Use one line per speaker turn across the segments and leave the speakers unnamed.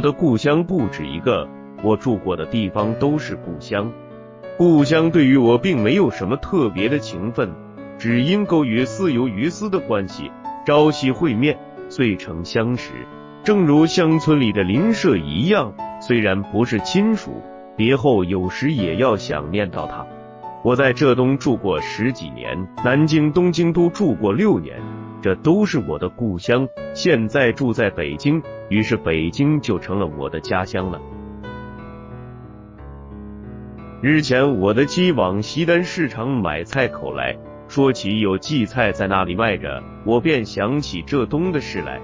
我的故乡不止一个，我住过的地方都是故乡。故乡对于我并没有什么特别的情分，只因勾于似有于斯的关系，朝夕会面，遂成相识。正如乡村里的邻舍一样，虽然不是亲属，别后有时也要想念到他。我在浙东住过十几年，南京、东京都住过六年，这都是我的故乡。现在住在北京，于是北京就成了我的家乡了。日前，我的妻往西单市场买菜口来，说起有荠菜在那里卖着，我便想起浙东的事来。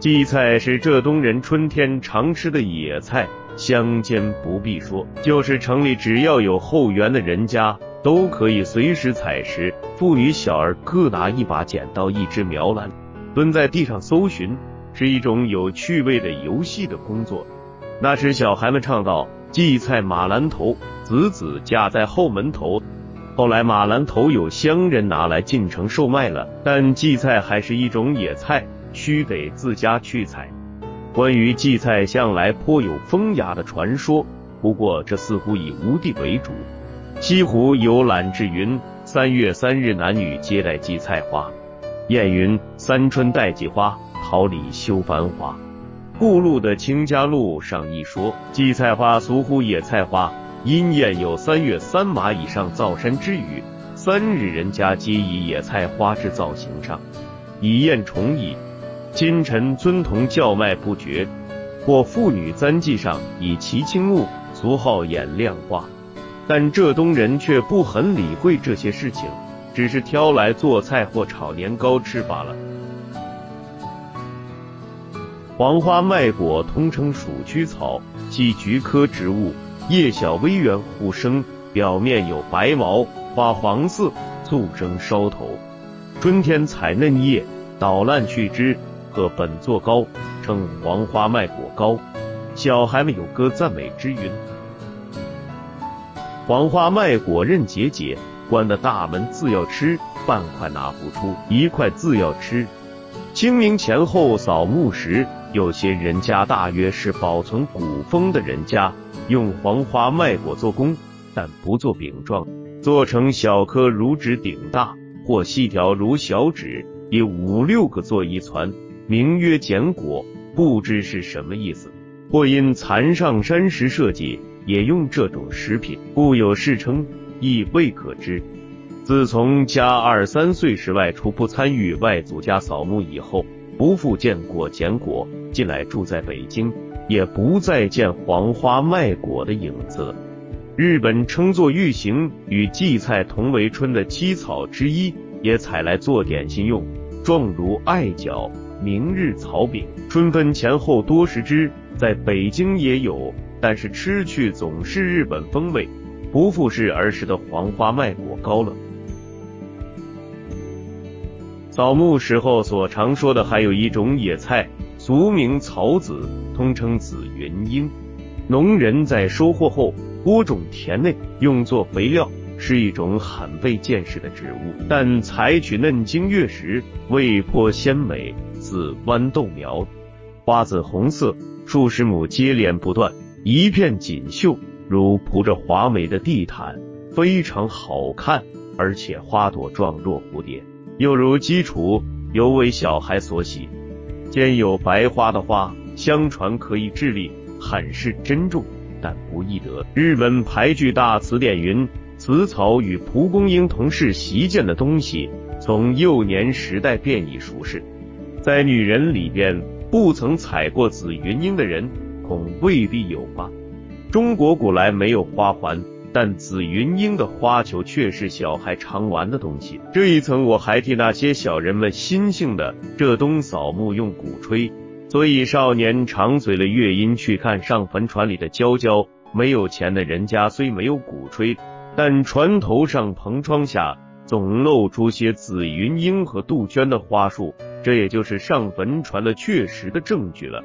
荠菜是浙东人春天常吃的野菜，乡间不必说，就是城里只要有后园的人家，都可以随时采食。妇女小儿各拿一把剪刀、一只苗篮，蹲在地上搜寻，是一种有趣味的游戏的工作。那时小孩们唱道：“荠菜马兰头。”子子架在后门头，后来马兰头有乡人拿来进城售卖了，但荠菜还是一种野菜，须得自家去采。关于荠菜，向来颇有风雅的传说，不过这似乎以吴地为主。西湖有览志云：三月三日，男女皆戴荠菜花。燕云：三春带荠花，桃李休繁华。故路的《清家录》上一说，荠菜花俗呼野菜花。因谚有三月三马以上造山之语，三日人家皆以野菜花之造型上，以宴重矣。今臣尊童叫卖不绝，或妇女簪髻上以其青木，俗号眼亮花。但浙东人却不很理会这些事情，只是挑来做菜或炒年糕吃罢了。黄花麦果通称鼠曲草，系菊科植物。叶小微圆，互生，表面有白毛，花黄色，促生梢头。春天采嫩叶，捣烂去枝，和本做糕，称黄花麦果糕。小孩们有歌赞美之云：黄花麦果韧结结，关的大门自要吃，半块拿不出，一块自要吃。清明前后扫墓时，有些人家大约是保存古风的人家。用黄花麦果做工，但不做饼状，做成小颗如指顶大，或细条如小指，以五六个做一攒，名曰简果，不知是什么意思。或因蚕上山时设计，也用这种食品，故有世称，亦未可知。自从家二三岁时外出不参与外祖家扫墓以后，不复见过捡果，近来住在北京。也不再见黄花麦果的影子。日本称作玉形，与荠菜同为春的七草之一，也采来做点心用，状如艾角，明日草饼。春分前后多食之，在北京也有，但是吃去总是日本风味，不复是儿时的黄花麦果糕了。扫墓时候所常说的，还有一种野菜。俗名草籽，通称紫云英。农人在收获后播种田内，用作肥料，是一种很被见识的植物。但采取嫩茎月时，味颇鲜美，似豌豆苗。花紫红色，数十亩接连不断，一片锦绣，如铺着华美的地毯，非常好看。而且花朵状若蝴蝶，又如鸡雏，尤为小孩所喜。兼有白花的花，相传可以治力，很是珍重，但不易得。日本牌句大词典云：此草与蒲公英同是习见的东西，从幼年时代便已熟识。在女人里边，不曾采过紫云英的人，恐未必有吧。中国古来没有花环。但紫云英的花球却是小孩常玩的东西。这一层我还替那些小人们心性的浙东扫墓用鼓吹，所以少年常随了乐音去看上坟船里的娇娇。没有钱的人家虽没有鼓吹，但船头上篷窗下总露出些紫云英和杜鹃的花束，这也就是上坟船的确实的证据了。